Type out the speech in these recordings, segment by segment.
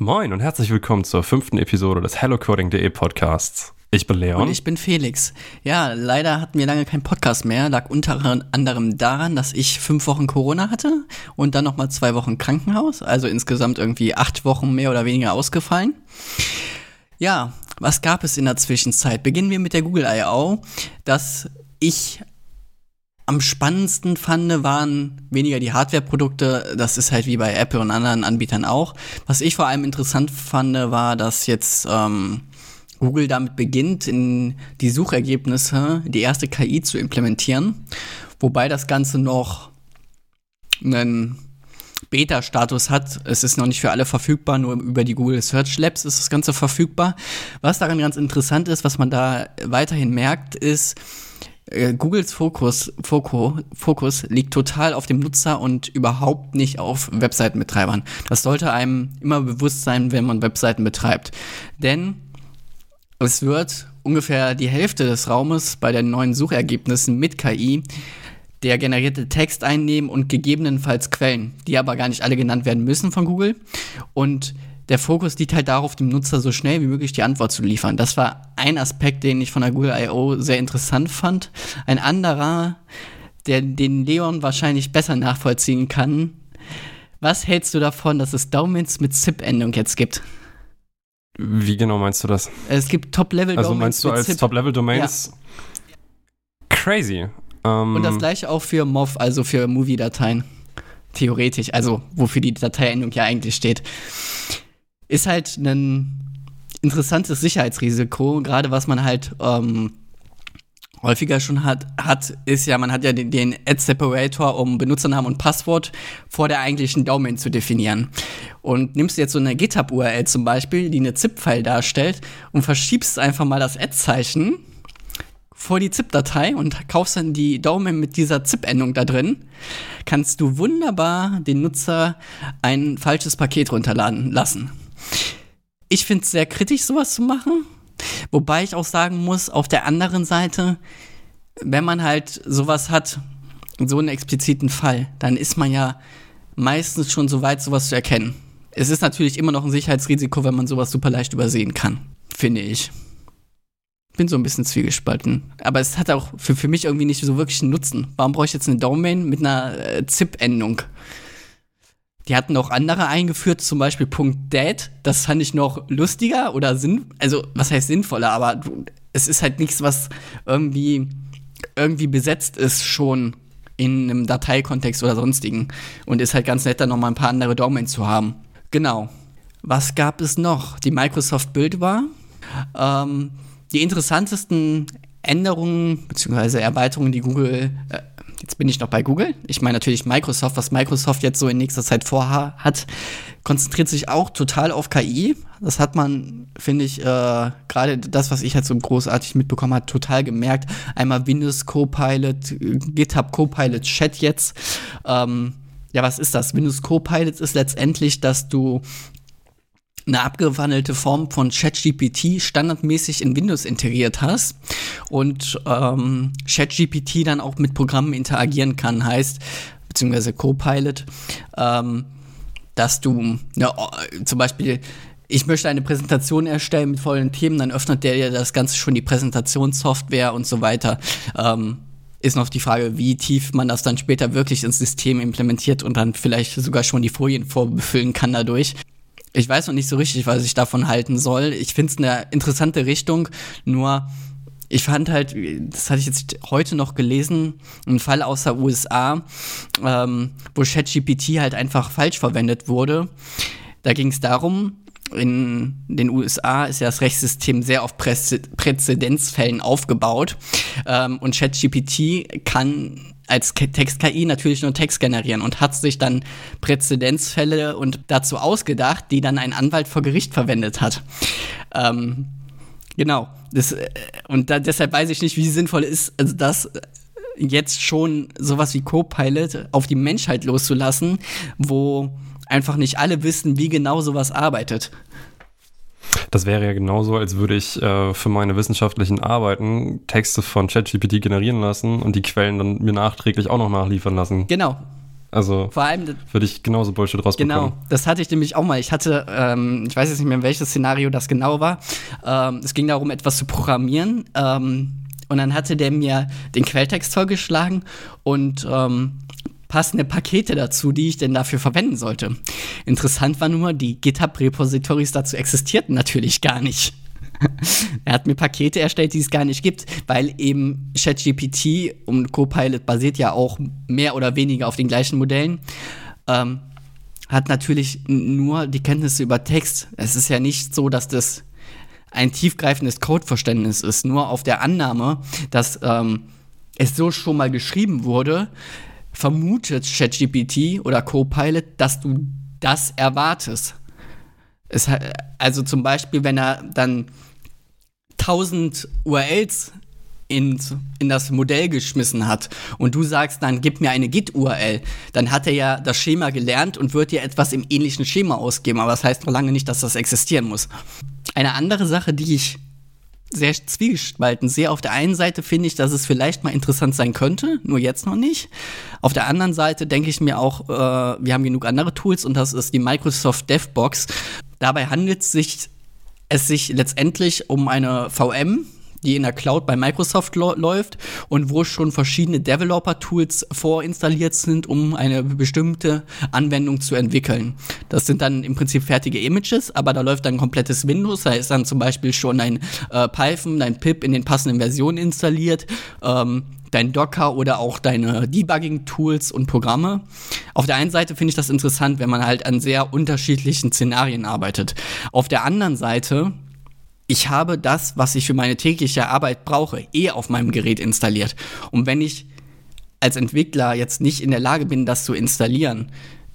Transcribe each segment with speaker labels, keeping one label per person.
Speaker 1: Moin und herzlich willkommen zur fünften Episode des HelloCoding.de Podcasts. Ich bin Leon.
Speaker 2: Und ich bin Felix. Ja, leider hatten wir lange keinen Podcast mehr. Lag unter anderem daran, dass ich fünf Wochen Corona hatte und dann nochmal zwei Wochen Krankenhaus. Also insgesamt irgendwie acht Wochen mehr oder weniger ausgefallen. Ja, was gab es in der Zwischenzeit? Beginnen wir mit der Google I.O. Das ich am spannendsten fand, waren weniger die Hardware-Produkte. Das ist halt wie bei Apple und anderen Anbietern auch. Was ich vor allem interessant fand, war, dass jetzt ähm, Google damit beginnt, in die Suchergebnisse die erste KI zu implementieren. Wobei das Ganze noch einen Beta-Status hat. Es ist noch nicht für alle verfügbar, nur über die Google Search Labs ist das Ganze verfügbar. Was daran ganz interessant ist, was man da weiterhin merkt, ist, äh, Googles Fokus, Fokus, Fokus liegt total auf dem Nutzer und überhaupt nicht auf Webseitenbetreibern. Das sollte einem immer bewusst sein, wenn man Webseiten betreibt. Denn es wird ungefähr die Hälfte des Raumes bei den neuen Suchergebnissen mit KI der generierte Text einnehmen und gegebenenfalls Quellen, die aber gar nicht alle genannt werden müssen von Google. Und der Fokus liegt halt darauf, dem Nutzer so schnell wie möglich die Antwort zu liefern. Das war ein Aspekt, den ich von der Google I.O. sehr interessant fand. Ein anderer, der den Leon wahrscheinlich besser nachvollziehen kann. Was hältst du davon, dass es Domains mit ZIP-Endung jetzt gibt?
Speaker 1: Wie genau meinst du das?
Speaker 2: Es gibt Top-Level-Domains.
Speaker 1: Also meinst du als Top-Level-Domains? Ja. Crazy.
Speaker 2: Um, Und das gleiche auch für MOV, also für Movie-Dateien. Theoretisch, also wofür die Dateiendung ja eigentlich steht ist halt ein interessantes Sicherheitsrisiko, gerade was man halt ähm, häufiger schon hat, hat, ist ja, man hat ja den, den Ad-Separator, um Benutzernamen und Passwort vor der eigentlichen Domain zu definieren. Und nimmst jetzt so eine GitHub-URL zum Beispiel, die eine ZIP-File darstellt, und verschiebst einfach mal das Ad-Zeichen vor die ZIP-Datei und kaufst dann die Domain mit dieser ZIP-Endung da drin, kannst du wunderbar den Nutzer ein falsches Paket runterladen lassen. Ich finde es sehr kritisch, sowas zu machen. Wobei ich auch sagen muss, auf der anderen Seite, wenn man halt sowas hat, so einen expliziten Fall, dann ist man ja meistens schon so weit, sowas zu erkennen. Es ist natürlich immer noch ein Sicherheitsrisiko, wenn man sowas super leicht übersehen kann, finde ich. Bin so ein bisschen zwiegespalten. Aber es hat auch für, für mich irgendwie nicht so wirklich einen Nutzen. Warum brauche ich jetzt eine Domain mit einer äh, ZIP-Endung? Die hatten auch andere eingeführt, zum Beispiel Punkt .dat. Das fand ich noch lustiger oder sinn, also was heißt sinnvoller, aber es ist halt nichts, was irgendwie irgendwie besetzt ist schon in einem Dateikontext oder sonstigen und ist halt ganz nett, da noch mal ein paar andere Domains zu haben. Genau. Was gab es noch? Die Microsoft Build war. Ähm, die interessantesten Änderungen bzw. Erweiterungen, die Google äh, jetzt bin ich noch bei Google. Ich meine natürlich Microsoft, was Microsoft jetzt so in nächster Zeit vorhat, konzentriert sich auch total auf KI. Das hat man, finde ich, äh, gerade das, was ich halt so großartig mitbekommen habe, total gemerkt. Einmal Windows Copilot, GitHub Copilot Chat jetzt. Ähm, ja, was ist das? Windows Copilot ist letztendlich, dass du eine abgewandelte Form von ChatGPT standardmäßig in Windows integriert hast und ähm, ChatGPT dann auch mit Programmen interagieren kann, heißt, beziehungsweise Copilot, ähm, dass du ja, zum Beispiel ich möchte eine Präsentation erstellen mit vollen Themen, dann öffnet der dir das Ganze schon die Präsentationssoftware und so weiter. Ähm, ist noch die Frage, wie tief man das dann später wirklich ins System implementiert und dann vielleicht sogar schon die Folien vorbefüllen kann dadurch ich weiß noch nicht so richtig, was ich davon halten soll. Ich finde es eine interessante Richtung, nur ich fand halt, das hatte ich jetzt heute noch gelesen, ein Fall aus der USA, ähm, wo ChatGPT halt einfach falsch verwendet wurde. Da ging es darum, in den USA ist ja das Rechtssystem sehr auf Präzedenzfällen aufgebaut ähm, und ChatGPT kann als Text-KI natürlich nur Text generieren und hat sich dann Präzedenzfälle und dazu ausgedacht, die dann ein Anwalt vor Gericht verwendet hat. Ähm, genau. Das, äh, und da, deshalb weiß ich nicht, wie sinnvoll ist, also das jetzt schon sowas wie Copilot auf die Menschheit loszulassen, wo einfach nicht alle wissen, wie genau sowas arbeitet.
Speaker 1: Das wäre ja genauso, als würde ich äh, für meine wissenschaftlichen Arbeiten Texte von ChatGPT generieren lassen und die Quellen dann mir nachträglich auch noch nachliefern lassen.
Speaker 2: Genau.
Speaker 1: Also
Speaker 2: Vor allem,
Speaker 1: würde ich genauso Bullshit rausbekommen.
Speaker 2: Genau, das hatte ich nämlich auch mal. Ich hatte, ähm, ich weiß jetzt nicht mehr, welches Szenario das genau war. Ähm, es ging darum, etwas zu programmieren. Ähm, und dann hatte der mir den Quelltext vorgeschlagen und ähm, passende Pakete dazu, die ich denn dafür verwenden sollte. Interessant war nur, die GitHub-Repositories dazu existierten natürlich gar nicht. er hat mir Pakete erstellt, die es gar nicht gibt, weil eben ChatGPT und Copilot basiert ja auch mehr oder weniger auf den gleichen Modellen. Ähm, hat natürlich nur die Kenntnisse über Text. Es ist ja nicht so, dass das ein tiefgreifendes Codeverständnis ist. Nur auf der Annahme, dass ähm, es so schon mal geschrieben wurde, vermutet ChatGPT oder Copilot, dass du das erwartest. Es, also zum Beispiel, wenn er dann 1000 URLs in, in das Modell geschmissen hat und du sagst dann, gib mir eine Git-URL, dann hat er ja das Schema gelernt und wird dir etwas im ähnlichen Schema ausgeben, aber das heißt noch lange nicht, dass das existieren muss. Eine andere Sache, die ich sehr zwiegespalten sehe. Auf der einen Seite finde ich, dass es vielleicht mal interessant sein könnte, nur jetzt noch nicht. Auf der anderen Seite denke ich mir auch, äh, wir haben genug andere Tools und das ist die Microsoft DevBox. Dabei handelt es sich es sich letztendlich um eine VM, die in der Cloud bei Microsoft läuft und wo schon verschiedene Developer-Tools vorinstalliert sind, um eine bestimmte Anwendung zu entwickeln. Das sind dann im Prinzip fertige Images, aber da läuft dann komplettes Windows. Da ist dann zum Beispiel schon ein äh, Python, ein Pip in den passenden Versionen installiert. Ähm, dein Docker oder auch deine Debugging-Tools und Programme. Auf der einen Seite finde ich das interessant, wenn man halt an sehr unterschiedlichen Szenarien arbeitet. Auf der anderen Seite, ich habe das, was ich für meine tägliche Arbeit brauche, eh auf meinem Gerät installiert. Und wenn ich als Entwickler jetzt nicht in der Lage bin, das zu installieren,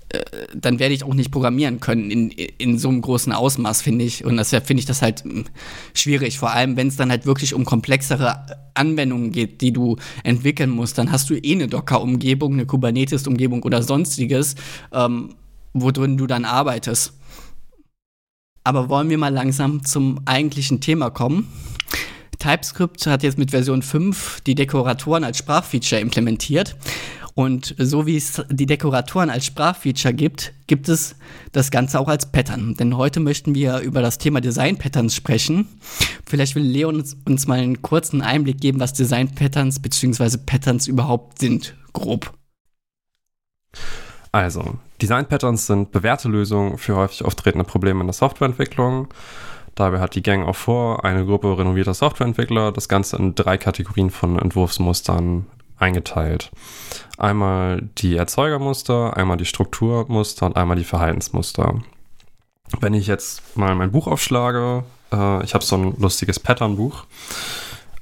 Speaker 2: äh, dann werde ich auch nicht programmieren können in, in so einem großen Ausmaß, finde ich. Und deshalb finde ich das halt hm, schwierig. Vor allem, wenn es dann halt wirklich um komplexere Anwendungen geht, die du entwickeln musst, dann hast du eh eine Docker-Umgebung, eine Kubernetes-Umgebung oder sonstiges, ähm, worin du dann arbeitest. Aber wollen wir mal langsam zum eigentlichen Thema kommen? TypeScript hat jetzt mit Version 5 die Dekoratoren als Sprachfeature implementiert. Und so wie es die Dekoratoren als Sprachfeature gibt, gibt es das Ganze auch als Pattern. Denn heute möchten wir über das Thema Design Patterns sprechen. Vielleicht will Leon uns, uns mal einen kurzen Einblick geben, was Design Patterns bzw. Patterns überhaupt sind, grob.
Speaker 1: Also, Design Patterns sind bewährte Lösungen für häufig auftretende Probleme in der Softwareentwicklung. Dabei hat die Gang auch vor, eine Gruppe renovierter Softwareentwickler das Ganze in drei Kategorien von Entwurfsmustern eingeteilt. Einmal die Erzeugermuster, einmal die Strukturmuster und einmal die Verhaltensmuster. Wenn ich jetzt mal mein Buch aufschlage, äh, ich habe so ein lustiges Patternbuch,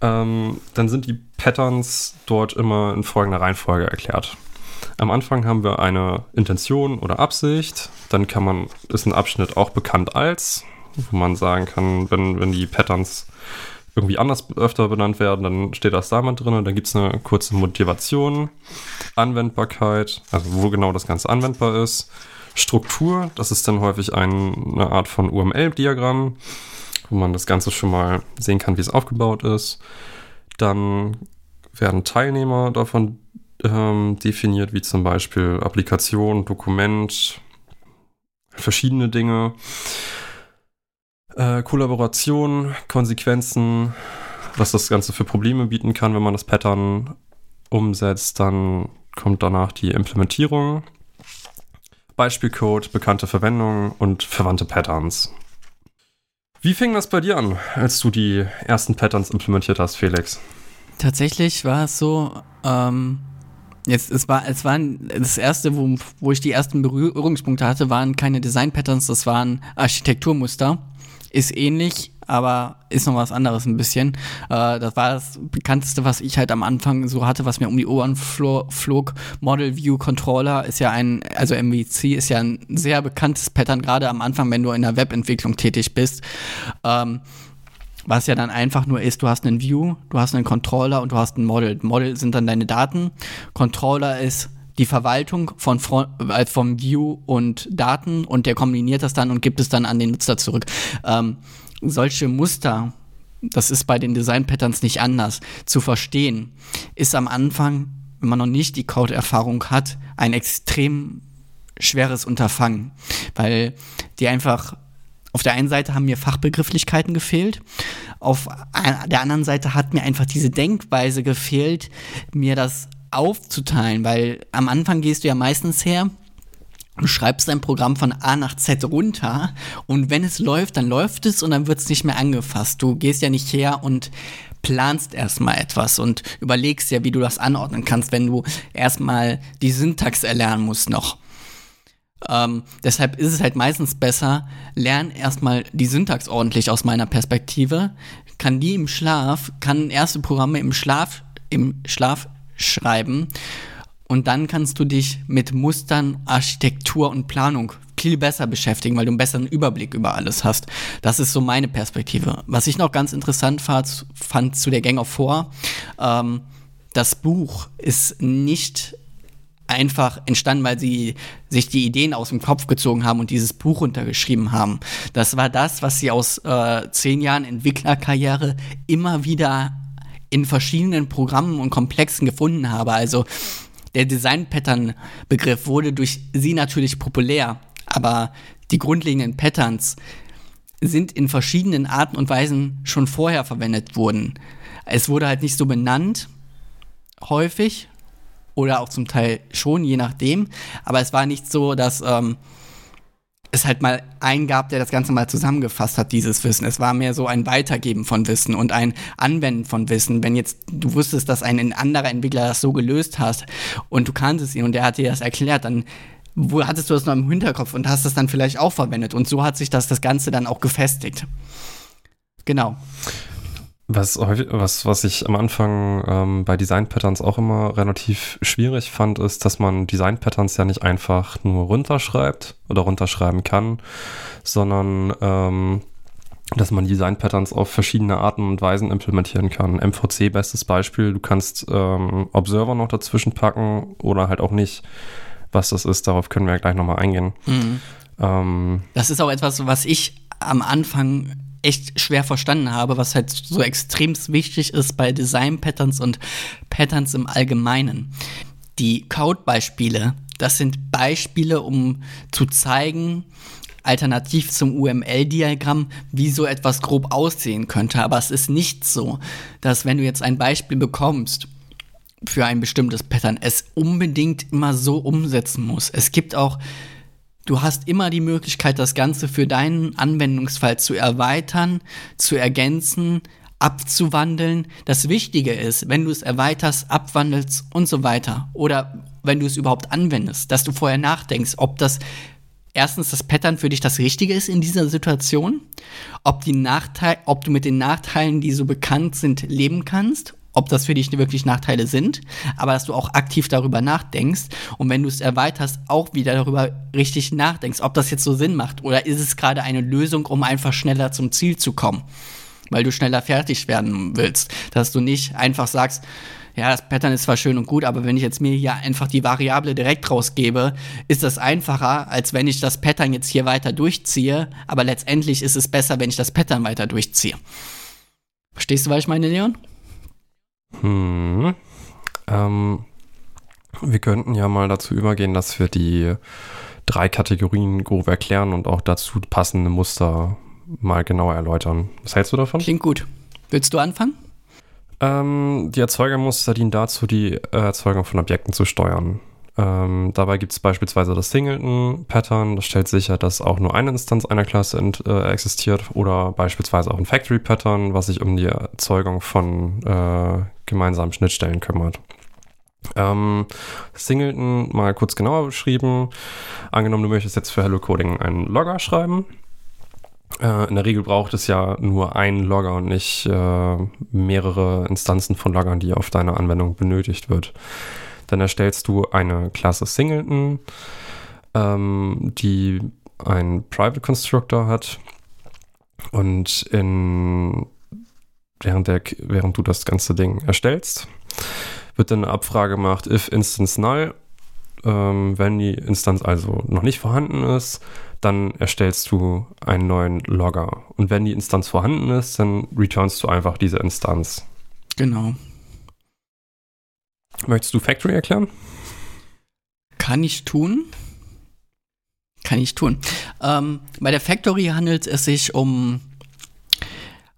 Speaker 1: ähm, dann sind die Patterns dort immer in folgender Reihenfolge erklärt. Am Anfang haben wir eine Intention oder Absicht, dann kann man, ist ein Abschnitt auch bekannt als, wo man sagen kann, wenn, wenn die Patterns irgendwie anders öfter benannt werden, dann steht das da mal drin. Und dann gibt es eine kurze Motivation, Anwendbarkeit, also wo genau das Ganze anwendbar ist, Struktur, das ist dann häufig ein, eine Art von UML-Diagramm, wo man das Ganze schon mal sehen kann, wie es aufgebaut ist. Dann werden Teilnehmer davon ähm, definiert, wie zum Beispiel Applikation, Dokument, verschiedene Dinge äh, Kollaboration, Konsequenzen, was das Ganze für Probleme bieten kann, wenn man das Pattern umsetzt. Dann kommt danach die Implementierung, Beispielcode, bekannte Verwendung und verwandte Patterns. Wie fing das bei dir an, als du die ersten Patterns implementiert hast, Felix?
Speaker 2: Tatsächlich war es so, ähm, jetzt, es war, es war das erste, wo, wo ich die ersten Berührungspunkte hatte, waren keine Design-Patterns, das waren Architekturmuster ist ähnlich, aber ist noch was anderes ein bisschen. Äh, das war das bekannteste, was ich halt am Anfang so hatte, was mir um die Ohren flog. Model View Controller ist ja ein, also MVC ist ja ein sehr bekanntes Pattern, gerade am Anfang, wenn du in der Webentwicklung tätig bist. Ähm, was ja dann einfach nur ist, du hast einen View, du hast einen Controller und du hast ein Model. Model sind dann deine Daten. Controller ist die Verwaltung von äh, vom View und Daten und der kombiniert das dann und gibt es dann an den Nutzer zurück. Ähm, solche Muster, das ist bei den Design Patterns nicht anders, zu verstehen, ist am Anfang wenn man noch nicht die Code-Erfahrung hat, ein extrem schweres Unterfangen, weil die einfach auf der einen Seite haben mir Fachbegrifflichkeiten gefehlt, auf der anderen Seite hat mir einfach diese Denkweise gefehlt, mir das aufzuteilen, weil am Anfang gehst du ja meistens her, du schreibst dein Programm von A nach Z runter und wenn es läuft, dann läuft es und dann wird es nicht mehr angefasst. Du gehst ja nicht her und planst erstmal etwas und überlegst ja, wie du das anordnen kannst, wenn du erstmal die Syntax erlernen musst noch. Ähm, deshalb ist es halt meistens besser, lern erstmal die Syntax ordentlich aus meiner Perspektive, kann die im Schlaf, kann erste Programme im Schlaf, im Schlaf schreiben und dann kannst du dich mit Mustern, Architektur und Planung viel besser beschäftigen, weil du einen besseren Überblick über alles hast. Das ist so meine Perspektive. Was ich noch ganz interessant fand, fand zu der Gang of Four, ähm, das Buch ist nicht einfach entstanden, weil sie sich die Ideen aus dem Kopf gezogen haben und dieses Buch untergeschrieben haben. Das war das, was sie aus äh, zehn Jahren Entwicklerkarriere immer wieder in verschiedenen Programmen und Komplexen gefunden habe. Also der Design-Pattern-Begriff wurde durch sie natürlich populär, aber die grundlegenden Patterns sind in verschiedenen Arten und Weisen schon vorher verwendet worden. Es wurde halt nicht so benannt, häufig, oder auch zum Teil schon, je nachdem. Aber es war nicht so, dass ähm, es halt mal einen gab, der das Ganze mal zusammengefasst hat, dieses Wissen. Es war mehr so ein Weitergeben von Wissen und ein Anwenden von Wissen. Wenn jetzt du wusstest, dass ein anderer Entwickler das so gelöst hat und du kanntest ihn und der hat dir das erklärt, dann wo hattest du das noch im Hinterkopf und hast das dann vielleicht auch verwendet. Und so hat sich das, das Ganze dann auch gefestigt. Genau.
Speaker 1: Was, was, was ich am Anfang ähm, bei Design Patterns auch immer relativ schwierig fand, ist, dass man Design Patterns ja nicht einfach nur runterschreibt oder runterschreiben kann, sondern ähm, dass man Design Patterns auf verschiedene Arten und Weisen implementieren kann. MVC, bestes Beispiel, du kannst ähm, Observer noch dazwischen packen oder halt auch nicht. Was das ist, darauf können wir ja gleich nochmal eingehen. Mhm.
Speaker 2: Ähm, das ist auch etwas, was ich am Anfang echt schwer verstanden habe, was halt so extrem wichtig ist bei Design-Patterns und Patterns im Allgemeinen. Die Code-Beispiele, das sind Beispiele, um zu zeigen, alternativ zum UML-Diagramm, wie so etwas grob aussehen könnte. Aber es ist nicht so, dass wenn du jetzt ein Beispiel bekommst für ein bestimmtes Pattern, es unbedingt immer so umsetzen muss. Es gibt auch Du hast immer die Möglichkeit, das Ganze für deinen Anwendungsfall zu erweitern, zu ergänzen, abzuwandeln. Das Wichtige ist, wenn du es erweiterst, abwandelst und so weiter, oder wenn du es überhaupt anwendest, dass du vorher nachdenkst, ob das erstens das Pattern für dich das Richtige ist in dieser Situation, ob, die Nachteil, ob du mit den Nachteilen, die so bekannt sind, leben kannst ob das für dich wirklich Nachteile sind, aber dass du auch aktiv darüber nachdenkst und wenn du es erweiterst, auch wieder darüber richtig nachdenkst, ob das jetzt so Sinn macht oder ist es gerade eine Lösung, um einfach schneller zum Ziel zu kommen, weil du schneller fertig werden willst, dass du nicht einfach sagst, ja, das Pattern ist zwar schön und gut, aber wenn ich jetzt mir hier einfach die Variable direkt rausgebe, ist das einfacher, als wenn ich das Pattern jetzt hier weiter durchziehe, aber letztendlich ist es besser, wenn ich das Pattern weiter durchziehe. Verstehst du, was ich meine, Leon?
Speaker 1: Hm. Ähm, wir könnten ja mal dazu übergehen, dass wir die drei Kategorien grob erklären und auch dazu passende Muster mal genauer erläutern. Was hältst du davon?
Speaker 2: Klingt gut. Willst du anfangen?
Speaker 1: Ähm, die Erzeugermuster dienen dazu, die Erzeugung von Objekten zu steuern. Ähm, dabei gibt es beispielsweise das Singleton-Pattern, das stellt sicher, dass auch nur eine Instanz einer Klasse äh, existiert oder beispielsweise auch ein Factory-Pattern, was sich um die Erzeugung von äh, gemeinsamen Schnittstellen kümmert. Ähm, Singleton mal kurz genauer beschrieben. Angenommen, du möchtest jetzt für Hello Coding einen Logger schreiben. Äh, in der Regel braucht es ja nur einen Logger und nicht äh, mehrere Instanzen von Loggern, die auf deine Anwendung benötigt wird. Dann erstellst du eine Klasse Singleton, ähm, die einen Private Constructor hat. Und in, während, der, während du das ganze Ding erstellst, wird dann eine Abfrage gemacht, if instance null. Ähm, wenn die Instanz also noch nicht vorhanden ist, dann erstellst du einen neuen Logger. Und wenn die Instanz vorhanden ist, dann returnst du einfach diese Instanz.
Speaker 2: Genau.
Speaker 1: Möchtest du Factory erklären?
Speaker 2: Kann ich tun. Kann ich tun. Ähm, bei der Factory handelt es sich um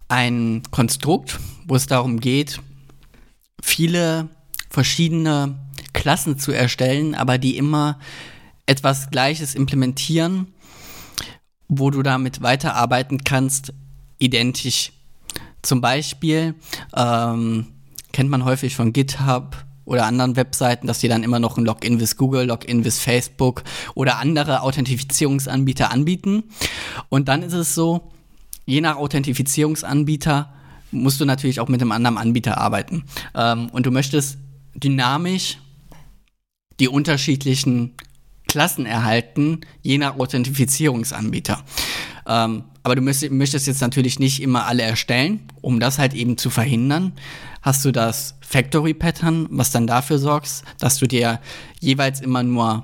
Speaker 2: ein Konstrukt, wo es darum geht, viele verschiedene Klassen zu erstellen, aber die immer etwas Gleiches implementieren, wo du damit weiterarbeiten kannst, identisch. Zum Beispiel ähm, kennt man häufig von GitHub oder anderen Webseiten, dass die dann immer noch ein Login with Google, Login with Facebook oder andere Authentifizierungsanbieter anbieten. Und dann ist es so, je nach Authentifizierungsanbieter musst du natürlich auch mit einem anderen Anbieter arbeiten. Ähm, und du möchtest dynamisch die unterschiedlichen Klassen erhalten, je nach Authentifizierungsanbieter. Ähm, aber du möchtest jetzt natürlich nicht immer alle erstellen. Um das halt eben zu verhindern, hast du das Factory Pattern, was dann dafür sorgt, dass du dir jeweils immer nur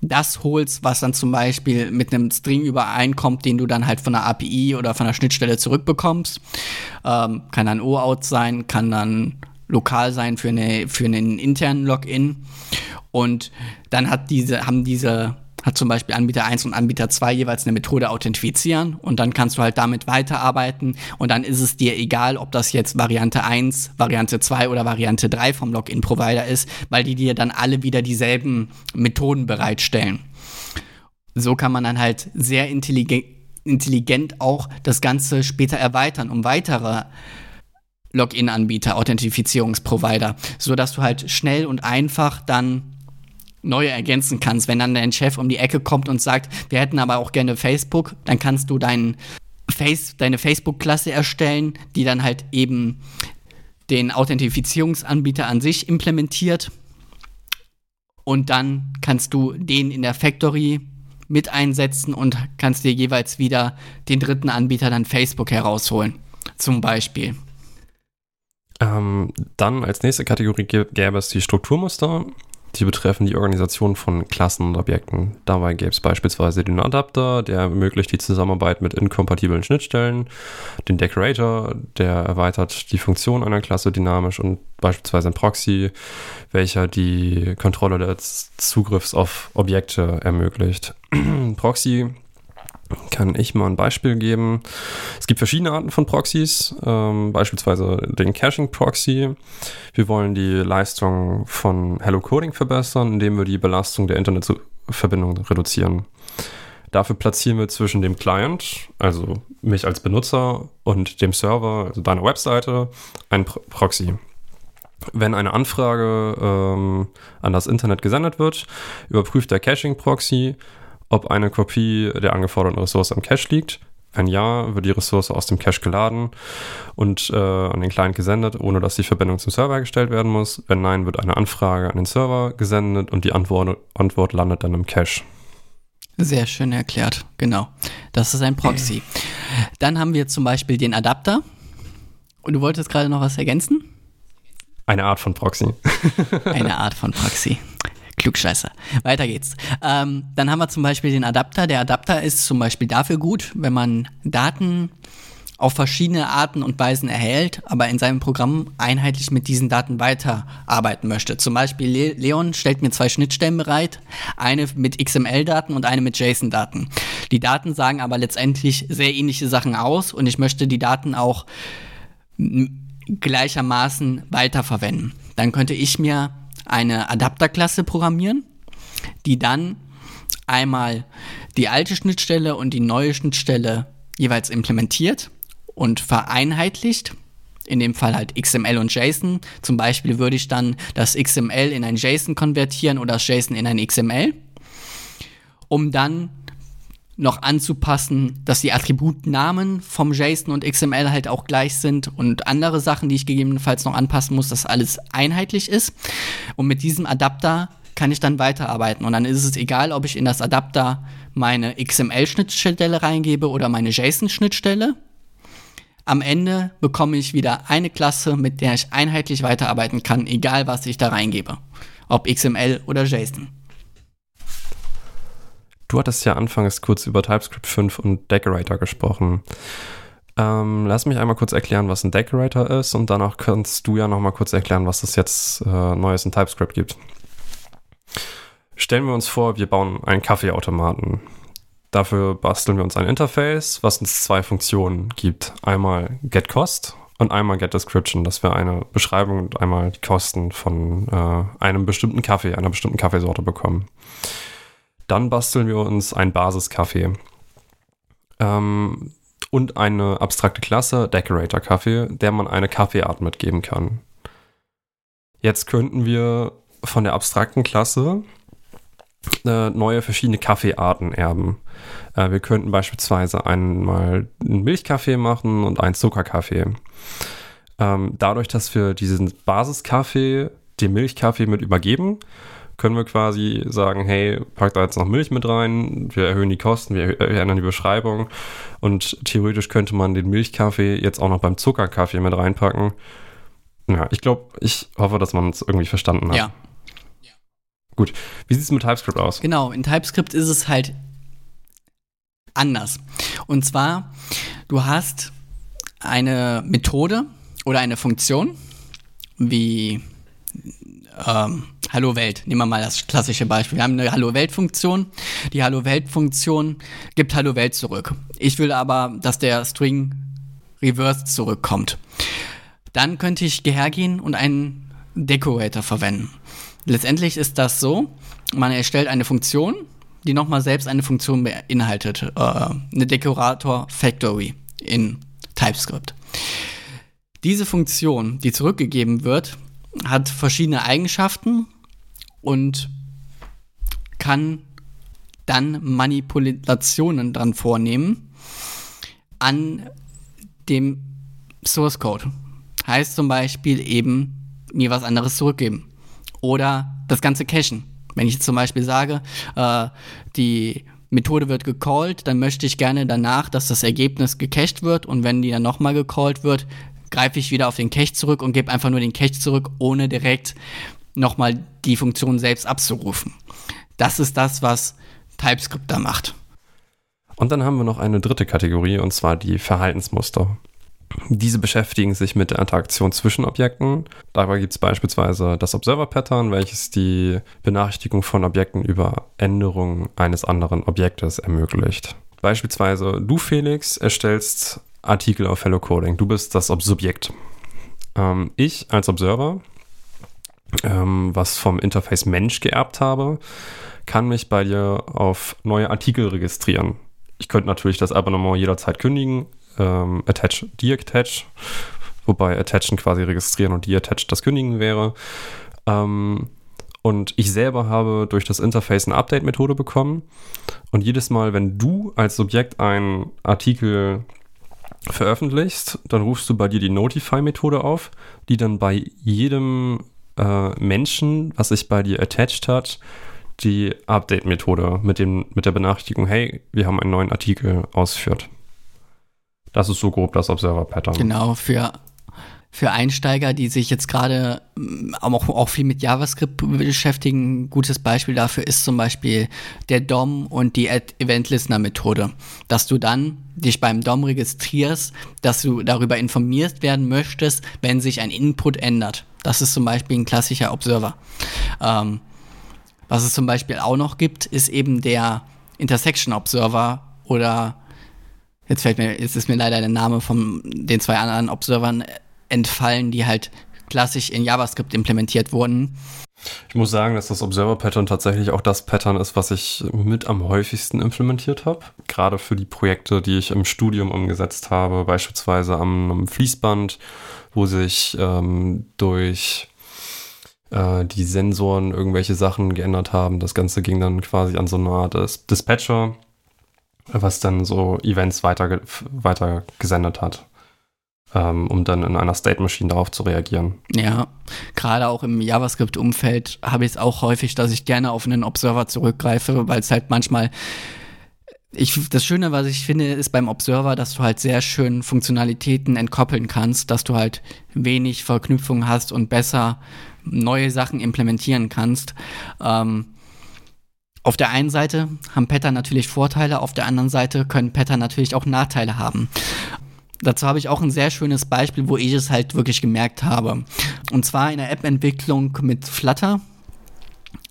Speaker 2: das holst, was dann zum Beispiel mit einem String übereinkommt, den du dann halt von der API oder von der Schnittstelle zurückbekommst. Ähm, kann dann OAuth sein, kann dann lokal sein für, eine, für einen internen Login. Und dann hat diese, haben diese hat zum Beispiel Anbieter 1 und Anbieter 2 jeweils eine Methode authentifizieren und dann kannst du halt damit weiterarbeiten und dann ist es dir egal, ob das jetzt Variante 1, Variante 2 oder Variante 3 vom Login-Provider ist, weil die dir dann alle wieder dieselben Methoden bereitstellen. So kann man dann halt sehr intelligent, intelligent auch das Ganze später erweitern, um weitere Login-Anbieter, Authentifizierungsprovider, sodass du halt schnell und einfach dann neue ergänzen kannst. Wenn dann dein Chef um die Ecke kommt und sagt, wir hätten aber auch gerne Facebook, dann kannst du dein Face, deine Facebook-Klasse erstellen, die dann halt eben den Authentifizierungsanbieter an sich implementiert. Und dann kannst du den in der Factory mit einsetzen und kannst dir jeweils wieder den dritten Anbieter dann Facebook herausholen. Zum Beispiel.
Speaker 1: Ähm, dann als nächste Kategorie gäbe es die Strukturmuster. Die betreffen die Organisation von Klassen und Objekten. Dabei gäbe es beispielsweise den Adapter, der ermöglicht die Zusammenarbeit mit inkompatiblen Schnittstellen, den Decorator, der erweitert die Funktion einer Klasse dynamisch und beispielsweise ein Proxy, welcher die Kontrolle des Zugriffs auf Objekte ermöglicht. Proxy kann ich mal ein Beispiel geben. Es gibt verschiedene Arten von Proxys, ähm, beispielsweise den Caching-Proxy. Wir wollen die Leistung von Hello Coding verbessern, indem wir die Belastung der Internetverbindung reduzieren. Dafür platzieren wir zwischen dem Client, also mich als Benutzer, und dem Server, also deiner Webseite, ein Pro Proxy. Wenn eine Anfrage ähm, an das Internet gesendet wird, überprüft der Caching-Proxy, ob eine Kopie der angeforderten Ressource am Cache liegt. Wenn ja, wird die Ressource aus dem Cache geladen und äh, an den Client gesendet, ohne dass die Verbindung zum Server gestellt werden muss. Wenn nein, wird eine Anfrage an den Server gesendet und die Antwort, Antwort landet dann im Cache.
Speaker 2: Sehr schön erklärt, genau. Das ist ein Proxy. Dann haben wir zum Beispiel den Adapter. Und du wolltest gerade noch was ergänzen?
Speaker 1: Eine Art von Proxy.
Speaker 2: Eine Art von Proxy. Klugscheißer. Weiter geht's. Ähm, dann haben wir zum Beispiel den Adapter. Der Adapter ist zum Beispiel dafür gut, wenn man Daten auf verschiedene Arten und Weisen erhält, aber in seinem Programm einheitlich mit diesen Daten weiterarbeiten möchte. Zum Beispiel Le Leon stellt mir zwei Schnittstellen bereit, eine mit XML-Daten und eine mit JSON-Daten. Die Daten sagen aber letztendlich sehr ähnliche Sachen aus und ich möchte die Daten auch gleichermaßen weiterverwenden. Dann könnte ich mir eine Adapterklasse programmieren, die dann einmal die alte Schnittstelle und die neue Schnittstelle jeweils implementiert und vereinheitlicht. In dem Fall halt XML und JSON. Zum Beispiel würde ich dann das XML in ein JSON konvertieren oder das JSON in ein XML, um dann noch anzupassen, dass die Attributnamen vom JSON und XML halt auch gleich sind und andere Sachen, die ich gegebenenfalls noch anpassen muss, dass alles einheitlich ist. Und mit diesem Adapter kann ich dann weiterarbeiten. Und dann ist es egal, ob ich in das Adapter meine XML-Schnittstelle reingebe oder meine JSON-Schnittstelle. Am Ende bekomme ich wieder eine Klasse, mit der ich einheitlich weiterarbeiten kann, egal was ich da reingebe. Ob XML oder JSON.
Speaker 1: Du hattest ja anfangs kurz über TypeScript 5 und Decorator gesprochen. Ähm, lass mich einmal kurz erklären, was ein Decorator ist und danach kannst du ja nochmal kurz erklären, was es jetzt äh, Neues in TypeScript gibt. Stellen wir uns vor, wir bauen einen Kaffeeautomaten. Dafür basteln wir uns ein Interface, was uns zwei Funktionen gibt. Einmal getCost und einmal getDescription, dass wir eine Beschreibung und einmal die Kosten von äh, einem bestimmten Kaffee, einer bestimmten Kaffeesorte bekommen. Dann basteln wir uns ein Basiskaffee. Ähm, und eine abstrakte Klasse, Decorator Kaffee, der man eine Kaffeeart mitgeben kann. Jetzt könnten wir von der abstrakten Klasse äh, neue verschiedene Kaffeearten erben. Äh, wir könnten beispielsweise einmal einen Milchkaffee machen und einen Zuckerkaffee. Ähm, dadurch, dass wir diesen Basiskaffee dem Milchkaffee mit übergeben, können wir quasi sagen, hey, pack da jetzt noch Milch mit rein, wir erhöhen die Kosten, wir ändern die Beschreibung und theoretisch könnte man den Milchkaffee jetzt auch noch beim Zuckerkaffee mit reinpacken. Ja, ich glaube, ich hoffe, dass man es irgendwie verstanden hat.
Speaker 2: Ja.
Speaker 1: Gut. Wie sieht es mit TypeScript aus?
Speaker 2: Genau, in TypeScript ist es halt anders. Und zwar, du hast eine Methode oder eine Funktion, wie ähm, Hallo Welt. Nehmen wir mal das klassische Beispiel. Wir haben eine Hallo Welt-Funktion. Die Hallo Welt-Funktion gibt Hallo Welt zurück. Ich will aber, dass der String reverse zurückkommt. Dann könnte ich hergehen und einen Decorator verwenden. Letztendlich ist das so, man erstellt eine Funktion, die nochmal selbst eine Funktion beinhaltet. Äh, eine Dekorator Factory in TypeScript. Diese Funktion, die zurückgegeben wird, hat verschiedene Eigenschaften und kann dann Manipulationen dran vornehmen an dem Source Code. Heißt zum Beispiel eben mir was anderes zurückgeben oder das Ganze cachen. Wenn ich zum Beispiel sage, äh, die Methode wird gecallt, dann möchte ich gerne danach, dass das Ergebnis gecached wird und wenn die dann nochmal gecallt wird, greife ich wieder auf den Cache zurück und gebe einfach nur den Cache zurück, ohne direkt nochmal die Funktion selbst abzurufen. Das ist das, was TypeScript da macht.
Speaker 1: Und dann haben wir noch eine dritte Kategorie, und zwar die Verhaltensmuster. Diese beschäftigen sich mit der Interaktion zwischen Objekten. Dabei gibt es beispielsweise das Observer-Pattern, welches die Benachrichtigung von Objekten über Änderungen eines anderen Objektes ermöglicht. Beispielsweise du, Felix, erstellst Artikel auf Hello Coding. Du bist das Subjekt. Ähm, ich als Observer, ähm, was vom Interface Mensch geerbt habe, kann mich bei dir auf neue Artikel registrieren. Ich könnte natürlich das Abonnement jederzeit kündigen, ähm, attach, deattach, wobei attachen quasi registrieren und deattach das kündigen wäre. Ähm, und ich selber habe durch das Interface eine Update-Methode bekommen. Und jedes Mal, wenn du als Subjekt einen Artikel veröffentlichst, dann rufst du bei dir die Notify-Methode auf, die dann bei jedem äh, Menschen, was sich bei dir attached hat, die Update-Methode mit, mit der Benachrichtigung, hey, wir haben einen neuen Artikel ausführt. Das ist so grob das Observer-Pattern.
Speaker 2: Genau, für, für Einsteiger, die sich jetzt gerade mm, auch, auch viel mit JavaScript beschäftigen, ein gutes Beispiel dafür ist zum Beispiel der DOM und die Event-Listener-Methode. Dass du dann dich beim DOM registrierst, dass du darüber informiert werden möchtest, wenn sich ein Input ändert. Das ist zum Beispiel ein klassischer Observer. Ähm, was es zum Beispiel auch noch gibt, ist eben der Intersection Observer oder jetzt fällt mir, jetzt ist mir leider der Name von den zwei anderen Observern entfallen, die halt klassisch in JavaScript implementiert wurden.
Speaker 1: Ich muss sagen, dass das Observer-Pattern tatsächlich auch das Pattern ist, was ich mit am häufigsten implementiert habe. Gerade für die Projekte, die ich im Studium umgesetzt habe, beispielsweise am, am Fließband, wo sich ähm, durch äh, die Sensoren irgendwelche Sachen geändert haben. Das Ganze ging dann quasi an so eine Art Dispatcher, was dann so Events weiter, gesendet hat um dann in einer State Machine darauf zu reagieren.
Speaker 2: Ja, gerade auch im JavaScript-Umfeld habe ich es auch häufig, dass ich gerne auf einen Observer zurückgreife, weil es halt manchmal ich, das Schöne, was ich finde, ist beim Observer, dass du halt sehr schön Funktionalitäten entkoppeln kannst, dass du halt wenig Verknüpfung hast und besser neue Sachen implementieren kannst. Ähm, auf der einen Seite haben Pattern natürlich Vorteile, auf der anderen Seite können Pattern natürlich auch Nachteile haben. Dazu habe ich auch ein sehr schönes Beispiel, wo ich es halt wirklich gemerkt habe. Und zwar in der App-Entwicklung mit Flutter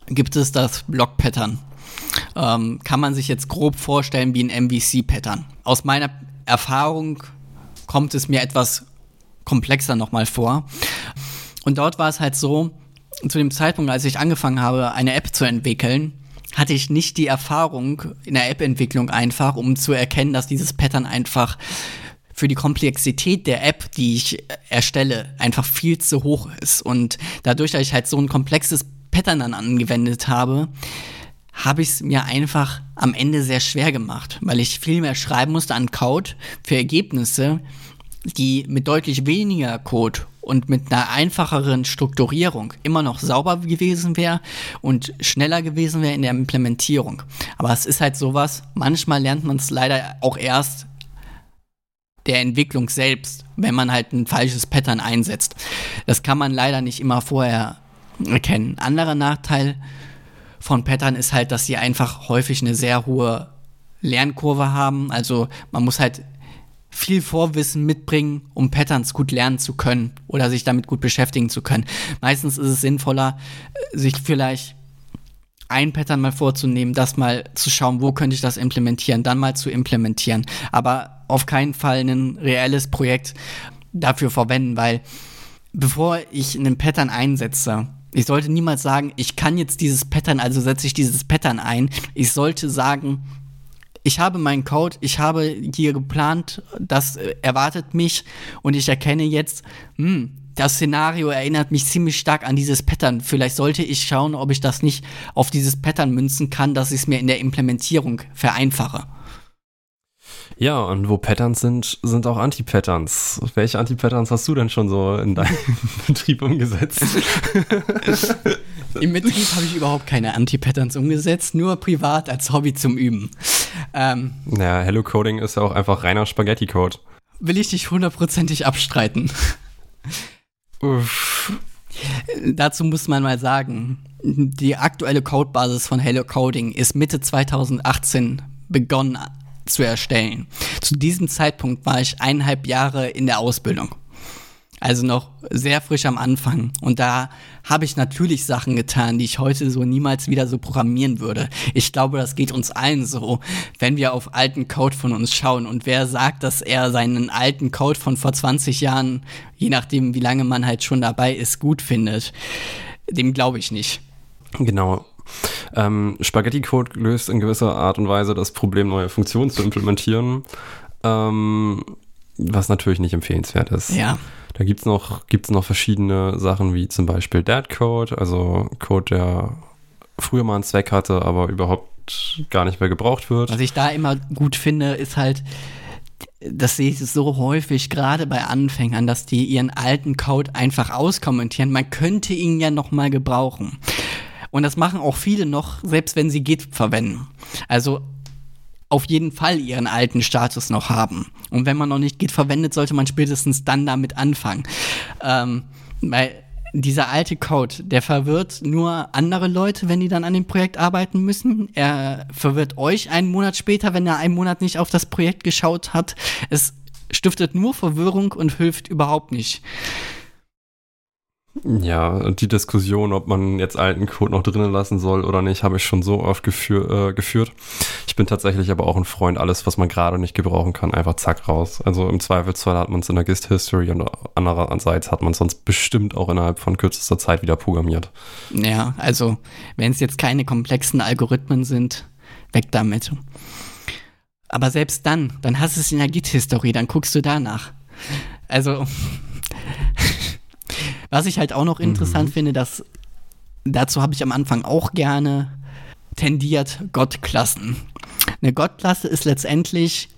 Speaker 2: gibt es das Block-Pattern. Ähm, kann man sich jetzt grob vorstellen wie ein MVC-Pattern. Aus meiner Erfahrung kommt es mir etwas komplexer nochmal vor. Und dort war es halt so, zu dem Zeitpunkt, als ich angefangen habe, eine App zu entwickeln, hatte ich nicht die Erfahrung in der App-Entwicklung einfach, um zu erkennen, dass dieses Pattern einfach für die Komplexität der App, die ich erstelle, einfach viel zu hoch ist. Und dadurch, dass ich halt so ein komplexes Pattern dann angewendet habe, habe ich es mir einfach am Ende sehr schwer gemacht, weil ich viel mehr schreiben musste an Code für Ergebnisse, die mit deutlich weniger Code und mit einer einfacheren Strukturierung immer noch sauber gewesen wäre und schneller gewesen wäre in der Implementierung. Aber es ist halt sowas, manchmal lernt man es leider auch erst der Entwicklung selbst, wenn man halt ein falsches Pattern einsetzt. Das kann man leider nicht immer vorher erkennen. Anderer Nachteil von Pattern ist halt, dass sie einfach häufig eine sehr hohe Lernkurve haben. Also man muss halt viel Vorwissen mitbringen, um Patterns gut lernen zu können oder sich damit gut beschäftigen zu können. Meistens ist es sinnvoller, sich vielleicht ein Pattern mal vorzunehmen, das mal zu schauen, wo könnte ich das implementieren, dann mal zu implementieren. Aber auf keinen Fall ein reelles Projekt dafür verwenden, weil bevor ich einen Pattern einsetze, ich sollte niemals sagen, ich kann jetzt dieses Pattern, also setze ich dieses Pattern ein. Ich sollte sagen, ich habe meinen Code, ich habe hier geplant, das äh, erwartet mich und ich erkenne jetzt, hm, das Szenario erinnert mich ziemlich stark an dieses Pattern. Vielleicht sollte ich schauen, ob ich das nicht auf dieses Pattern münzen kann, dass ich es mir in der Implementierung vereinfache.
Speaker 1: Ja, und wo Patterns sind, sind auch Anti-Patterns. Welche Anti-Patterns hast du denn schon so in deinem Betrieb umgesetzt?
Speaker 2: Im Betrieb habe ich überhaupt keine Anti-Patterns umgesetzt, nur privat als Hobby zum Üben.
Speaker 1: Ähm, naja, Hello Coding ist ja auch einfach reiner Spaghetti-Code.
Speaker 2: Will ich dich hundertprozentig abstreiten. Uff. Dazu muss man mal sagen, die aktuelle Codebasis von Hello Coding ist Mitte 2018 begonnen zu erstellen. Zu diesem Zeitpunkt war ich eineinhalb Jahre in der Ausbildung. Also noch sehr frisch am Anfang. Und da habe ich natürlich Sachen getan, die ich heute so niemals wieder so programmieren würde. Ich glaube, das geht uns allen so, wenn wir auf alten Code von uns schauen. Und wer sagt, dass er seinen alten Code von vor 20 Jahren, je nachdem, wie lange man halt schon dabei ist, gut findet, dem glaube ich nicht.
Speaker 1: Genau. Ähm, Spaghetti-Code löst in gewisser Art und Weise das Problem, neue Funktionen zu implementieren, ähm, was natürlich nicht empfehlenswert ist.
Speaker 2: Ja.
Speaker 1: Da gibt es noch, gibt's noch verschiedene Sachen, wie zum Beispiel Dead Code, also Code, der früher mal einen Zweck hatte, aber überhaupt gar nicht mehr gebraucht wird.
Speaker 2: Was ich da immer gut finde, ist halt, das sehe ich so häufig, gerade bei Anfängern, dass die ihren alten Code einfach auskommentieren. Man könnte ihn ja noch mal gebrauchen. Und das machen auch viele noch, selbst wenn sie Git verwenden. Also auf jeden Fall ihren alten Status noch haben. Und wenn man noch nicht Git verwendet, sollte man spätestens dann damit anfangen. Ähm, weil dieser alte Code, der verwirrt nur andere Leute, wenn die dann an dem Projekt arbeiten müssen. Er verwirrt euch einen Monat später, wenn er einen Monat nicht auf das Projekt geschaut hat. Es stiftet nur Verwirrung und hilft überhaupt nicht.
Speaker 1: Ja, die Diskussion, ob man jetzt alten Code noch drinnen lassen soll oder nicht, habe ich schon so oft geführ, äh, geführt. Ich bin tatsächlich aber auch ein Freund, alles, was man gerade nicht gebrauchen kann, einfach zack raus. Also im Zweifelsfall hat man es in der GIST-History und andererseits hat man es sonst bestimmt auch innerhalb von kürzester Zeit wieder programmiert.
Speaker 2: Ja, also wenn es jetzt keine komplexen Algorithmen sind, weg damit. Aber selbst dann, dann hast du es in der Git-History, dann guckst du danach. Also was ich halt auch noch interessant mhm. finde, dass dazu habe ich am Anfang auch gerne tendiert Gottklassen. Eine Gottklasse ist letztendlich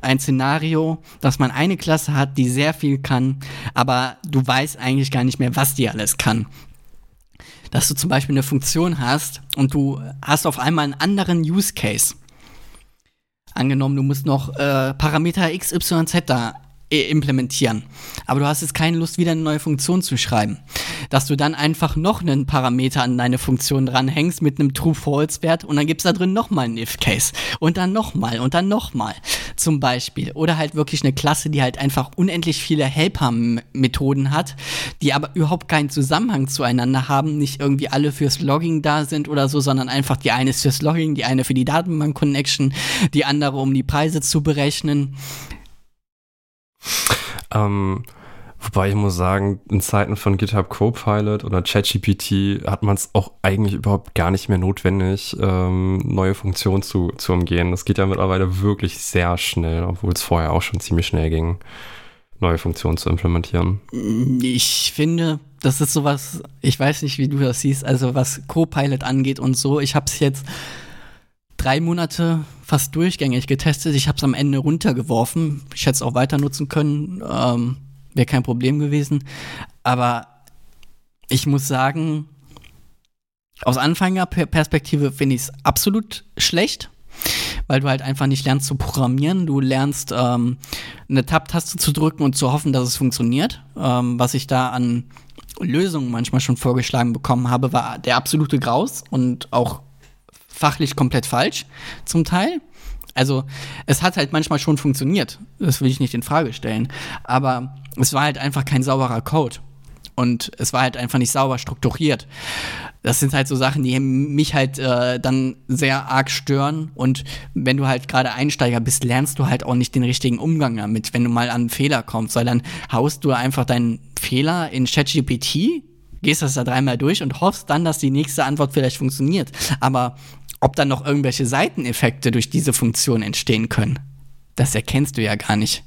Speaker 2: ein Szenario, dass man eine Klasse hat, die sehr viel kann, aber du weißt eigentlich gar nicht mehr, was die alles kann. Dass du zum Beispiel eine Funktion hast und du hast auf einmal einen anderen Use Case. Angenommen, du musst noch äh, Parameter XYZ da implementieren. Aber du hast jetzt keine Lust, wieder eine neue Funktion zu schreiben. Dass du dann einfach noch einen Parameter an deine Funktion dranhängst mit einem True-False-Wert und dann gibt es da drin nochmal einen If-Case. Und dann nochmal und dann nochmal. Zum Beispiel. Oder halt wirklich eine Klasse, die halt einfach unendlich viele Helper-Methoden hat, die aber überhaupt keinen Zusammenhang zueinander haben, nicht irgendwie alle fürs Logging da sind oder so, sondern einfach die eine ist fürs Logging, die eine für die Datenbank-Connection, die andere, um die Preise zu berechnen.
Speaker 1: Ähm, Wobei ich muss sagen, in Zeiten von GitHub Copilot oder ChatGPT hat man es auch eigentlich überhaupt gar nicht mehr notwendig, ähm, neue Funktionen zu, zu umgehen. Das geht ja mittlerweile wirklich sehr schnell, obwohl es vorher auch schon ziemlich schnell ging, neue Funktionen zu implementieren.
Speaker 2: Ich finde, das ist sowas, ich weiß nicht, wie du das siehst, also was Copilot angeht und so. Ich habe es jetzt drei Monate fast durchgängig getestet. Ich habe es am Ende runtergeworfen. Ich hätte es auch weiter nutzen können. Ähm, wäre kein Problem gewesen. Aber ich muss sagen, aus Anfängerperspektive finde ich es absolut schlecht, weil du halt einfach nicht lernst zu programmieren. Du lernst ähm, eine Tab-Taste zu drücken und zu hoffen, dass es funktioniert. Ähm, was ich da an Lösungen manchmal schon vorgeschlagen bekommen habe, war der absolute Graus und auch fachlich komplett falsch zum Teil. Also es hat halt manchmal schon funktioniert. Das will ich nicht in Frage stellen. Aber es war halt einfach kein sauberer Code. Und es war halt einfach nicht sauber strukturiert. Das sind halt so Sachen, die mich halt äh, dann sehr arg stören. Und wenn du halt gerade Einsteiger bist, lernst du halt auch nicht den richtigen Umgang damit, wenn du mal an einen Fehler kommst. Weil dann haust du einfach deinen Fehler in ChatGPT, gehst das da dreimal durch und hoffst dann, dass die nächste Antwort vielleicht funktioniert. Aber ob dann noch irgendwelche Seiteneffekte durch diese Funktion entstehen können, das erkennst du ja gar nicht.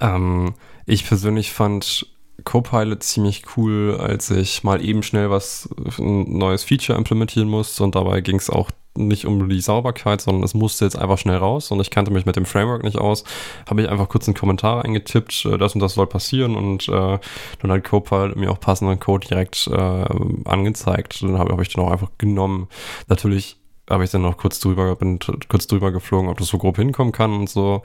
Speaker 1: Ähm, ich persönlich fand Copilot ziemlich cool, als ich mal eben schnell was, ein neues Feature implementieren musste und dabei ging es auch nicht um die Sauberkeit, sondern es musste jetzt einfach schnell raus und ich kannte mich mit dem Framework nicht aus. Habe ich einfach kurz einen Kommentar eingetippt, äh, das und das soll passieren und äh, dann hat Copilot mir auch passenden Code direkt äh, angezeigt. Dann habe hab ich den auch einfach genommen. Natürlich habe ich dann noch kurz drüber, bin kurz drüber geflogen, ob das so grob hinkommen kann und so.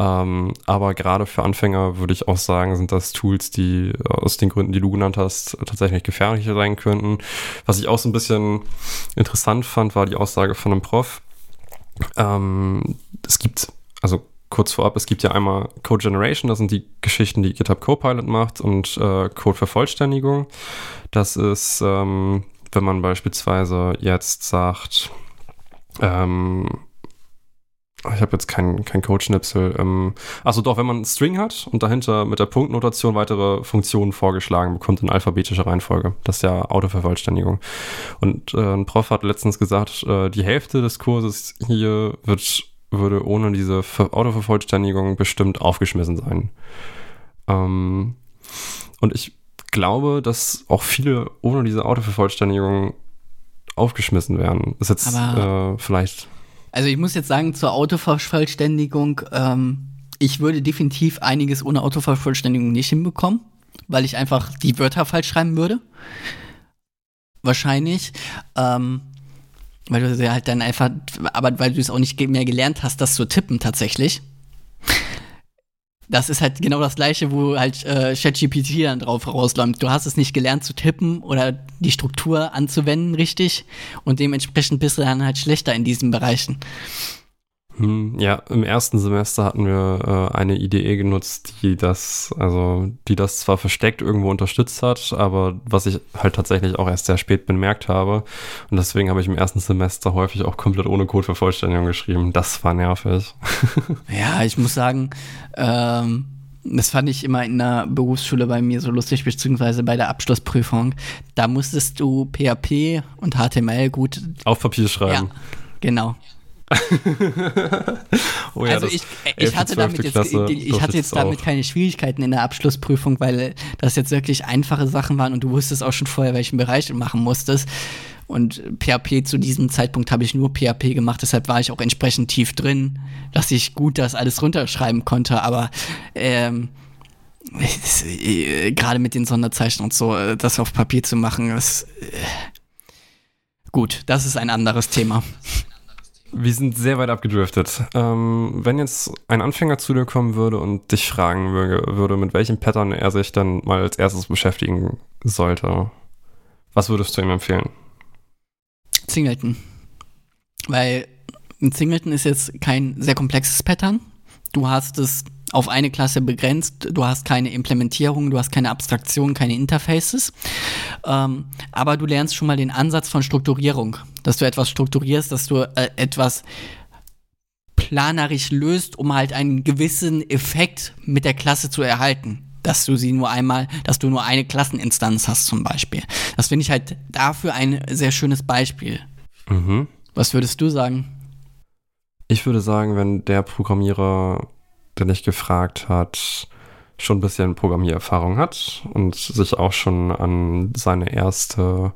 Speaker 1: Ähm, aber gerade für Anfänger würde ich auch sagen, sind das Tools, die aus den Gründen, die du genannt hast, tatsächlich gefährlicher sein könnten. Was ich auch so ein bisschen interessant fand, war die Aussage von einem Prof. Ähm, es gibt, also kurz vorab, es gibt ja einmal Code Generation, das sind die Geschichten, die GitHub Copilot macht und äh, Code Vervollständigung. Das ist, ähm, wenn man beispielsweise jetzt sagt, ähm, ich habe jetzt keinen kein Code-Schnipsel. Ähm, also doch, wenn man einen String hat und dahinter mit der Punktnotation weitere Funktionen vorgeschlagen bekommt in alphabetischer Reihenfolge. Das ist ja Autovervollständigung. Und äh, ein Prof hat letztens gesagt, äh, die Hälfte des Kurses hier wird, würde ohne diese Autovervollständigung bestimmt aufgeschmissen sein. Ähm, und ich glaube, dass auch viele ohne diese Autovervollständigung aufgeschmissen werden. Ist jetzt äh, vielleicht
Speaker 2: also ich muss jetzt sagen, zur Autovervollständigung, ähm, ich würde definitiv einiges ohne Autovervollständigung nicht hinbekommen, weil ich einfach die Wörter falsch schreiben würde. Wahrscheinlich. Ähm, weil du sie halt dann einfach, aber weil du es auch nicht mehr gelernt hast, das zu tippen tatsächlich das ist halt genau das gleiche, wo halt äh, ChatGPT dann drauf rausläuft. Du hast es nicht gelernt zu tippen oder die Struktur anzuwenden richtig und dementsprechend bist du dann halt schlechter in diesen Bereichen.
Speaker 1: Hm, ja, im ersten Semester hatten wir äh, eine IDE genutzt, die das, also die das zwar versteckt irgendwo unterstützt hat, aber was ich halt tatsächlich auch erst sehr spät bemerkt habe. Und deswegen habe ich im ersten Semester häufig auch komplett ohne Codevervollständigung geschrieben. Das war nervig.
Speaker 2: ja, ich muss sagen, ähm, das fand ich immer in der Berufsschule bei mir so lustig, beziehungsweise bei der Abschlussprüfung. Da musstest du PHP und HTML gut
Speaker 1: auf Papier schreiben.
Speaker 2: Ja, genau. oh ja, also ich, ich hatte damit jetzt, ich hatte jetzt damit auch. keine Schwierigkeiten in der Abschlussprüfung, weil das jetzt wirklich einfache Sachen waren und du wusstest auch schon vorher, welchen Bereich du machen musstest. Und PHP zu diesem Zeitpunkt habe ich nur PHP gemacht, deshalb war ich auch entsprechend tief drin, dass ich gut das alles runterschreiben konnte. Aber ähm, äh, gerade mit den Sonderzeichen und so, äh, das auf Papier zu machen, ist äh, gut, das ist ein anderes Thema.
Speaker 1: Wir sind sehr weit abgedriftet. Ähm, wenn jetzt ein Anfänger zu dir kommen würde und dich fragen würde, mit welchem Pattern er sich dann mal als erstes beschäftigen sollte, was würdest du ihm empfehlen?
Speaker 2: Singleton. Weil ein Singleton ist jetzt kein sehr komplexes Pattern. Du hast es auf eine Klasse begrenzt, du hast keine Implementierung, du hast keine Abstraktion, keine Interfaces. Ähm, aber du lernst schon mal den Ansatz von Strukturierung, dass du etwas strukturierst, dass du äh, etwas planerisch löst, um halt einen gewissen Effekt mit der Klasse zu erhalten. Dass du sie nur einmal, dass du nur eine Klasseninstanz hast zum Beispiel. Das finde ich halt dafür ein sehr schönes Beispiel. Mhm. Was würdest du sagen?
Speaker 1: Ich würde sagen, wenn der Programmierer, der dich gefragt hat, schon ein bisschen Programmiererfahrung hat und sich auch schon an seine erste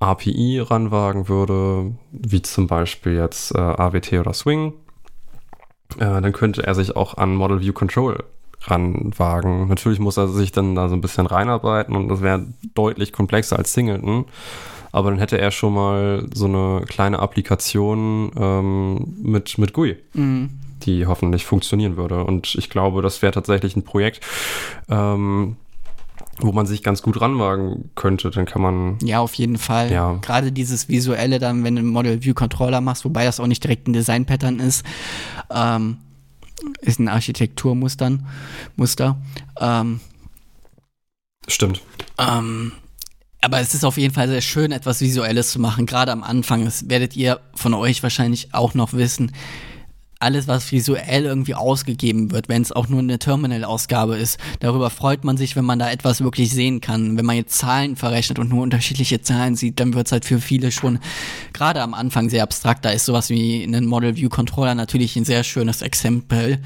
Speaker 1: API ranwagen würde, wie zum Beispiel jetzt äh, AWT oder Swing, äh, dann könnte er sich auch an Model View Control ranwagen. Natürlich muss er sich dann da so ein bisschen reinarbeiten und das wäre deutlich komplexer als Singleton. Aber dann hätte er schon mal so eine kleine Applikation ähm, mit, mit GUI, mhm. Die hoffentlich funktionieren würde. Und ich glaube, das wäre tatsächlich ein Projekt, ähm, wo man sich ganz gut ranwagen könnte, dann kann man.
Speaker 2: Ja, auf jeden Fall. Ja. Gerade dieses Visuelle dann, wenn du einen Model View Controller machst, wobei das auch nicht direkt ein Design-Pattern ist, ähm, ist ein Architekturmuster. Muster. Ähm,
Speaker 1: Stimmt.
Speaker 2: Ähm, aber es ist auf jeden Fall sehr schön, etwas Visuelles zu machen. Gerade am Anfang, das werdet ihr von euch wahrscheinlich auch noch wissen alles, was visuell irgendwie ausgegeben wird, wenn es auch nur eine Terminal-Ausgabe ist, darüber freut man sich, wenn man da etwas wirklich sehen kann. Wenn man jetzt Zahlen verrechnet und nur unterschiedliche Zahlen sieht, dann wird es halt für viele schon gerade am Anfang sehr abstrakt. Da ist sowas wie ein Model View Controller natürlich ein sehr schönes Exempel.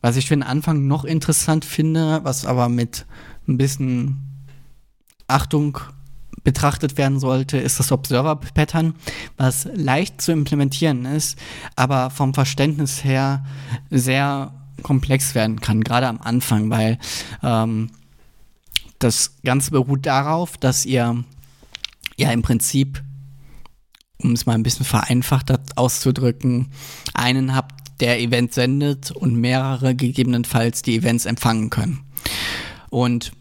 Speaker 2: Was ich für den Anfang noch interessant finde, was aber mit ein bisschen Achtung betrachtet werden sollte, ist das Observer-Pattern, was leicht zu implementieren ist, aber vom Verständnis her sehr komplex werden kann, gerade am Anfang, weil ähm, das Ganze beruht darauf, dass ihr ja im Prinzip, um es mal ein bisschen vereinfacht auszudrücken, einen habt, der Event sendet und mehrere gegebenenfalls die Events empfangen können. Und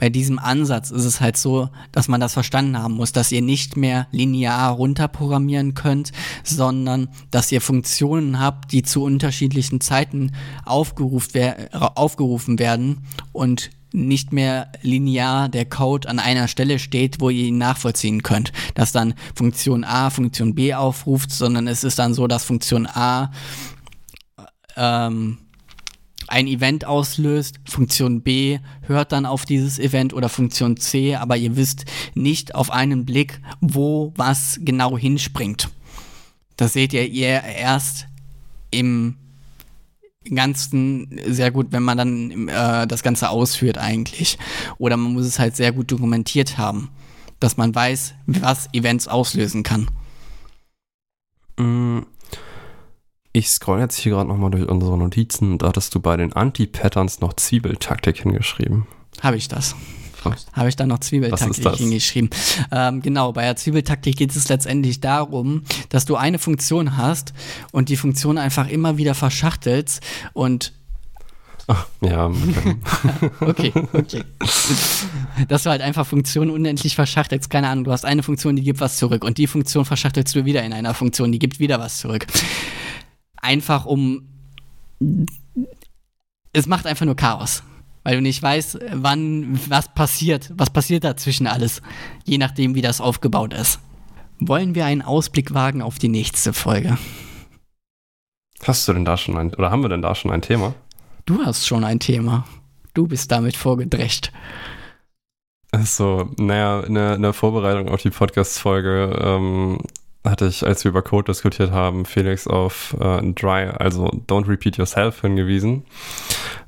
Speaker 2: bei diesem Ansatz ist es halt so, dass man das verstanden haben muss, dass ihr nicht mehr linear runterprogrammieren könnt, sondern dass ihr Funktionen habt, die zu unterschiedlichen Zeiten aufgerufen, aufgerufen werden und nicht mehr linear der Code an einer Stelle steht, wo ihr ihn nachvollziehen könnt. Dass dann Funktion A Funktion B aufruft, sondern es ist dann so, dass Funktion A ähm, ein Event auslöst, Funktion B hört dann auf dieses Event oder Funktion C, aber ihr wisst nicht auf einen Blick, wo was genau hinspringt. Das seht ihr erst im Ganzen sehr gut, wenn man dann äh, das Ganze ausführt eigentlich. Oder man muss es halt sehr gut dokumentiert haben, dass man weiß, was Events auslösen kann.
Speaker 1: Ich scroll jetzt hier gerade nochmal durch unsere Notizen. Da hattest du bei den Anti-Patterns noch Zwiebeltaktik hingeschrieben.
Speaker 2: Habe ich das? Habe ich dann noch Zwiebeltaktik hingeschrieben. Ähm, genau, bei der Zwiebeltaktik geht es letztendlich darum, dass du eine Funktion hast und die Funktion einfach immer wieder verschachtelst und
Speaker 1: Ach, ja, okay.
Speaker 2: okay, okay. Dass du halt einfach Funktionen unendlich verschachtelst. Keine Ahnung, du hast eine Funktion, die gibt was zurück und die Funktion verschachtelst du wieder in einer Funktion, die gibt wieder was zurück einfach um. Es macht einfach nur Chaos. Weil du nicht weißt, wann was passiert. Was passiert dazwischen alles. Je nachdem, wie das aufgebaut ist. Wollen wir einen Ausblick wagen auf die nächste Folge?
Speaker 1: Hast du denn da schon ein, oder haben wir denn da schon ein Thema?
Speaker 2: Du hast schon ein Thema. Du bist damit vorgedrecht.
Speaker 1: So, naja, in der, in der Vorbereitung auf die Podcast-Folge ähm, hatte ich, als wir über Code diskutiert haben, Felix auf äh, Dry, also Don't Repeat Yourself hingewiesen,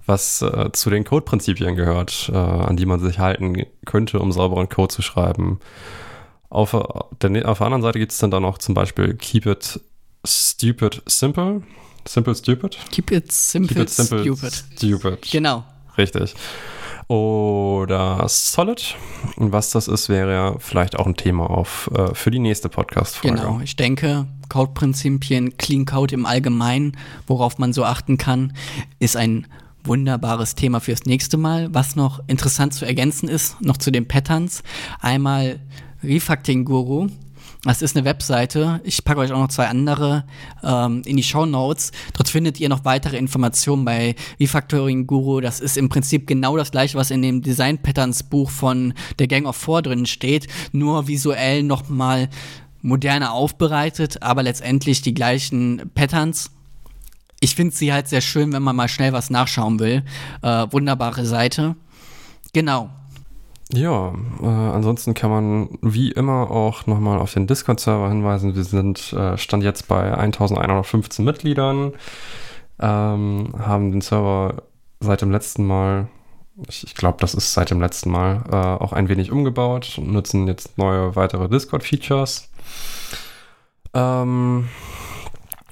Speaker 1: was äh, zu den Code-Prinzipien gehört, äh, an die man sich halten könnte, um sauberen Code zu schreiben. Auf, der, auf der anderen Seite gibt es dann da noch zum Beispiel Keep it stupid simple. Simple stupid?
Speaker 2: Keep it simple, Keep it simple stupid.
Speaker 1: stupid.
Speaker 2: Genau.
Speaker 1: Richtig oder Solid. Und was das ist, wäre ja vielleicht auch ein Thema auf, äh, für die nächste Podcast-Folge.
Speaker 2: Genau, ich denke, Code-Prinzipien, Clean Code im Allgemeinen, worauf man so achten kann, ist ein wunderbares Thema fürs nächste Mal. Was noch interessant zu ergänzen ist, noch zu den Patterns. Einmal Refactoring Guru. Das ist eine Webseite. Ich packe euch auch noch zwei andere ähm, in die Show Notes. Dort findet ihr noch weitere Informationen bei Refactoring Guru. Das ist im Prinzip genau das gleiche, was in dem Design Patterns Buch von der Gang of Four drin steht, nur visuell noch mal moderner aufbereitet, aber letztendlich die gleichen Patterns. Ich finde sie halt sehr schön, wenn man mal schnell was nachschauen will. Äh, wunderbare Seite. Genau.
Speaker 1: Ja, äh, ansonsten kann man wie immer auch nochmal auf den Discord-Server hinweisen. Wir sind äh, Stand jetzt bei 1115 Mitgliedern, ähm, haben den Server seit dem letzten Mal, ich, ich glaube, das ist seit dem letzten Mal, äh, auch ein wenig umgebaut und nutzen jetzt neue weitere Discord-Features. Ähm,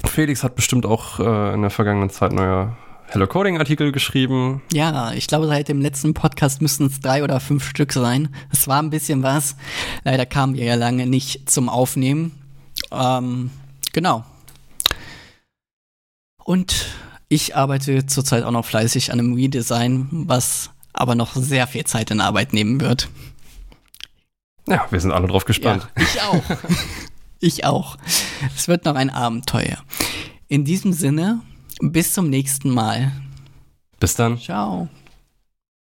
Speaker 1: Felix hat bestimmt auch äh, in der vergangenen Zeit neue Hello Coding Artikel geschrieben.
Speaker 2: Ja, ich glaube, seit dem letzten Podcast müssten es drei oder fünf Stück sein. Es war ein bisschen was. Leider kamen wir ja lange nicht zum Aufnehmen. Ähm, genau. Und ich arbeite zurzeit auch noch fleißig an einem Redesign, was aber noch sehr viel Zeit in Arbeit nehmen wird.
Speaker 1: Ja, wir sind alle drauf gespannt.
Speaker 2: Ja, ich auch. ich auch. Es wird noch ein Abenteuer. In diesem Sinne bis zum nächsten Mal.
Speaker 1: Bis dann.
Speaker 2: Ciao.